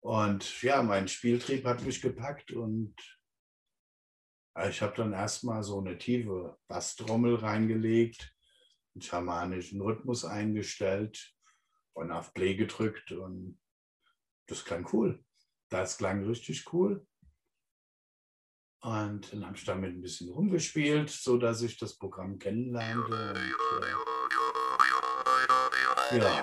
Und ja, mein Spieltrieb hat mich gepackt und ich habe dann erstmal so eine tiefe Basstrommel reingelegt, einen schamanischen Rhythmus eingestellt und auf Play gedrückt und das klang cool. Das klang richtig cool. Und dann habe ich damit ein bisschen rumgespielt, sodass ich das Programm kennenlernte. Und, äh, ja.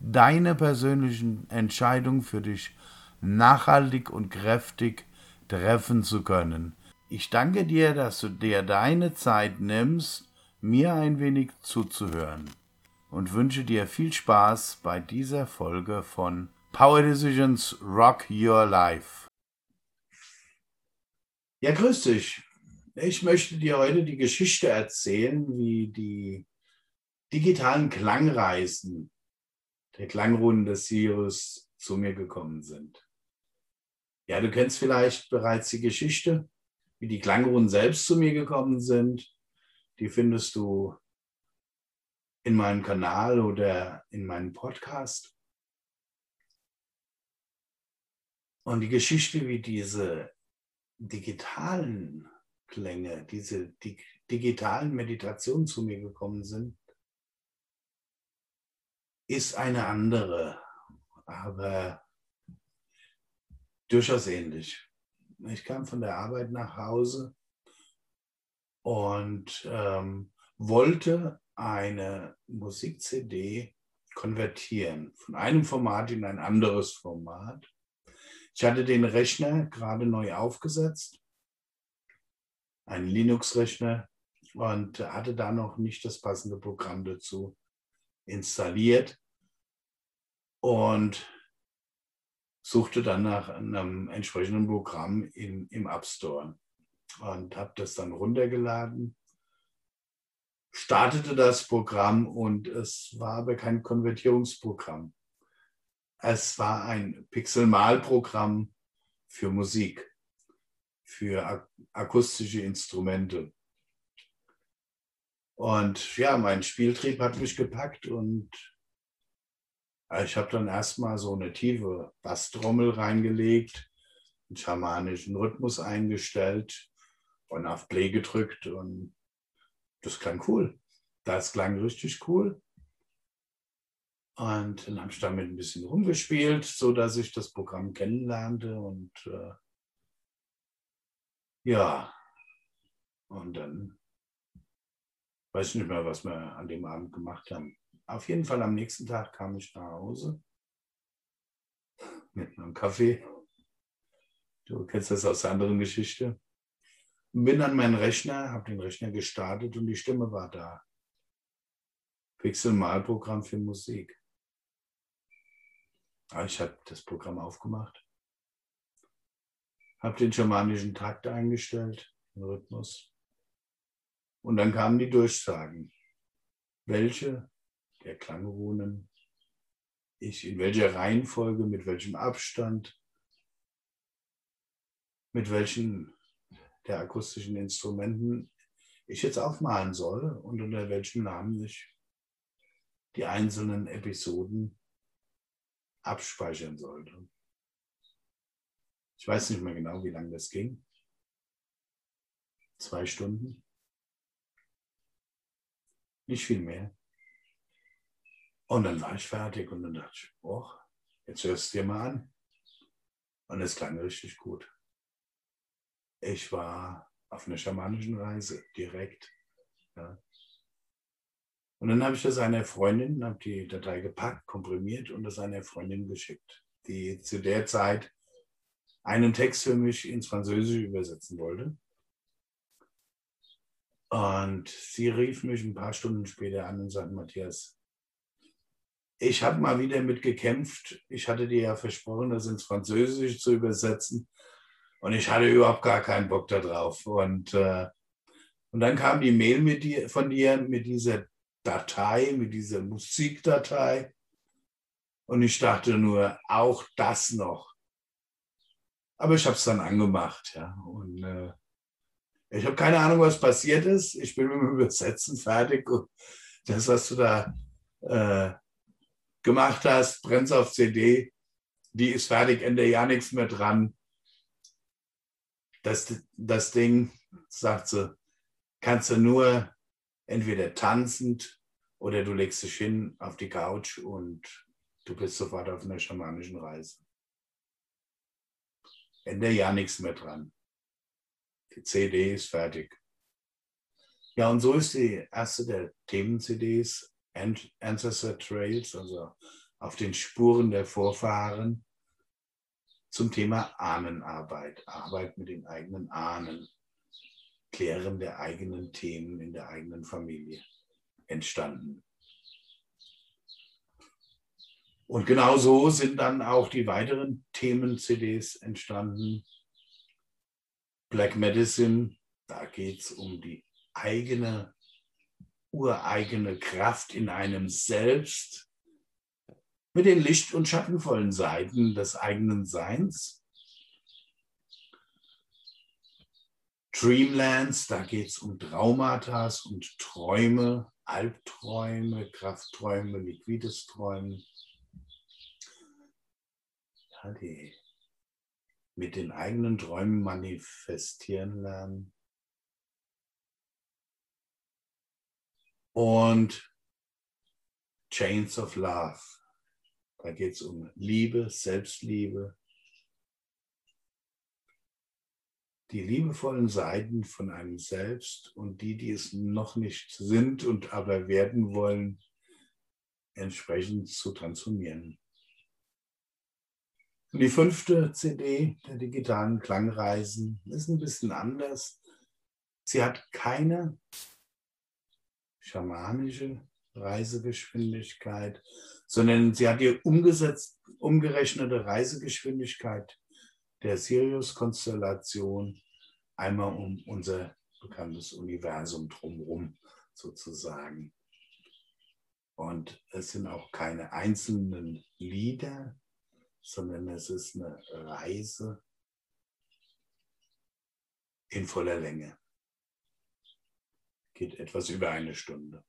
deine persönlichen Entscheidungen für dich nachhaltig und kräftig treffen zu können. Ich danke dir, dass du dir deine Zeit nimmst, mir ein wenig zuzuhören und wünsche dir viel Spaß bei dieser Folge von Power Decisions Rock Your Life. Ja, grüß dich. Ich möchte dir heute die Geschichte erzählen, wie die digitalen Klangreisen der Klangrunden des Sirius zu mir gekommen sind. Ja, du kennst vielleicht bereits die Geschichte, wie die Klangrunden selbst zu mir gekommen sind die findest du in meinem Kanal oder in meinem Podcast. Und die Geschichte, wie diese digitalen Klänge, diese digitalen Meditationen zu mir gekommen sind, ist eine andere, aber durchaus ähnlich. Ich kam von der Arbeit nach Hause und ähm, wollte eine Musik-CD konvertieren von einem Format in ein anderes Format. Ich hatte den Rechner gerade neu aufgesetzt, einen Linux-Rechner, und hatte da noch nicht das passende Programm dazu installiert und suchte dann nach einem entsprechenden Programm im, im App Store und habe das dann runtergeladen, startete das Programm und es war aber kein Konvertierungsprogramm. Es war ein Pixelmalprogramm für Musik, für akustische Instrumente. Und ja, mein Spieltrieb hat mich gepackt und ich habe dann erstmal so eine tiefe Basstrommel reingelegt, einen schamanischen Rhythmus eingestellt und auf Play gedrückt und das klang cool. Das klang richtig cool. Und dann habe ich damit ein bisschen rumgespielt, sodass ich das Programm kennenlernte und äh, ja, und dann weiß ich nicht mehr, was wir an dem Abend gemacht haben. Auf jeden Fall am nächsten Tag kam ich nach Hause mit einem Kaffee. Du kennst das aus der anderen Geschichte bin an meinen Rechner, habe den Rechner gestartet und die Stimme war da. Pixel-Malprogramm für Musik. Ah, ich habe das Programm aufgemacht, habe den schamanischen Takt eingestellt, den Rhythmus. Und dann kamen die Durchsagen, welche der Klangrunen ich in welcher Reihenfolge, mit welchem Abstand, mit welchen der akustischen Instrumenten ich jetzt aufmalen soll und unter welchem Namen ich die einzelnen Episoden abspeichern sollte. Ich weiß nicht mehr genau, wie lange das ging. Zwei Stunden. Nicht viel mehr. Und dann war ich fertig und dann dachte ich, oh, jetzt hörst du dir mal an. Und es klang richtig gut. Ich war auf einer schamanischen Reise direkt. Ja. Und dann habe ich das einer Freundin, habe die Datei gepackt, komprimiert und das einer Freundin geschickt, die zu der Zeit einen Text für mich ins Französische übersetzen wollte. Und sie rief mich ein paar Stunden später an und sagte, Matthias, ich habe mal wieder mit gekämpft. Ich hatte dir ja versprochen, das ins Französische zu übersetzen. Und ich hatte überhaupt gar keinen Bock darauf. Und, äh, und dann kam die Mail mit dir, von dir mit dieser Datei, mit dieser Musikdatei. Und ich dachte nur, auch das noch. Aber ich habe es dann angemacht. Ja. Und äh, ich habe keine Ahnung, was passiert ist. Ich bin mit dem Übersetzen fertig. Und das, was du da äh, gemacht hast, brennt auf CD, die ist fertig, ändere ja nichts mehr dran. Das, das Ding, sagt sie, kannst du nur entweder tanzend oder du legst dich hin auf die Couch und du bist sofort auf einer schamanischen Reise. Ändere ja nichts mehr dran. Die CD ist fertig. Ja, und so ist die erste der Themen-CDs Ancestor Trails, also auf den Spuren der Vorfahren, zum Thema Ahnenarbeit, Arbeit mit den eigenen Ahnen, Klären der eigenen Themen in der eigenen Familie entstanden. Und genau so sind dann auch die weiteren Themen-CDs entstanden. Black Medicine, da geht es um die eigene ureigene Kraft in einem selbst mit den licht- und schattenvollen Seiten des eigenen Seins. Dreamlands, da geht es um Traumata und Träume, Albträume, Kraftträume, liquides Träumen. Ja, die mit den eigenen Träumen manifestieren lernen. Und Chains of Love. Da geht es um Liebe, Selbstliebe. Die liebevollen Seiten von einem selbst und die, die es noch nicht sind und aber werden wollen, entsprechend zu transformieren. Die fünfte CD der digitalen Klangreisen ist ein bisschen anders. Sie hat keine schamanische Reisegeschwindigkeit, sondern sie hat die umgesetzt, umgerechnete Reisegeschwindigkeit der Sirius-Konstellation einmal um unser bekanntes Universum drumherum sozusagen. Und es sind auch keine einzelnen Lieder, sondern es ist eine Reise in voller Länge geht etwas über eine Stunde.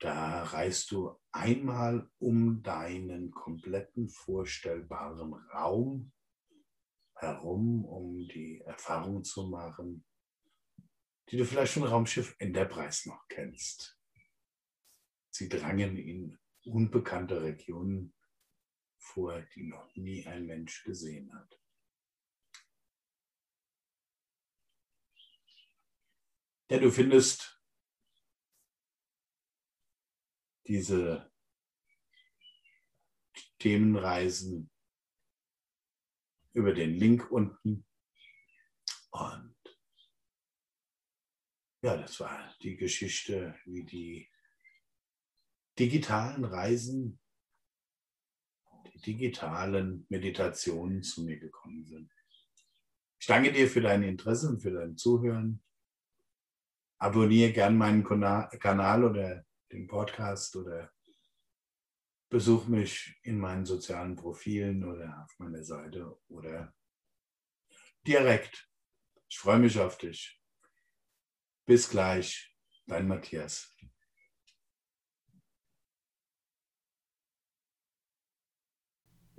Da reist du einmal um deinen kompletten vorstellbaren Raum herum, um die Erfahrung zu machen, die du vielleicht von Raumschiff Enterprise noch kennst. Sie drangen in unbekannte Regionen vor, die noch nie ein Mensch gesehen hat. Ja, du findest diese Themenreisen über den Link unten. Und ja, das war die Geschichte, wie die digitalen Reisen, digitalen Meditationen zu mir gekommen sind. Ich danke dir für dein Interesse und für dein Zuhören abonniere gern meinen Kanal oder den Podcast oder besuch mich in meinen sozialen Profilen oder auf meiner Seite oder direkt. Ich freue mich auf dich. Bis gleich, dein Matthias.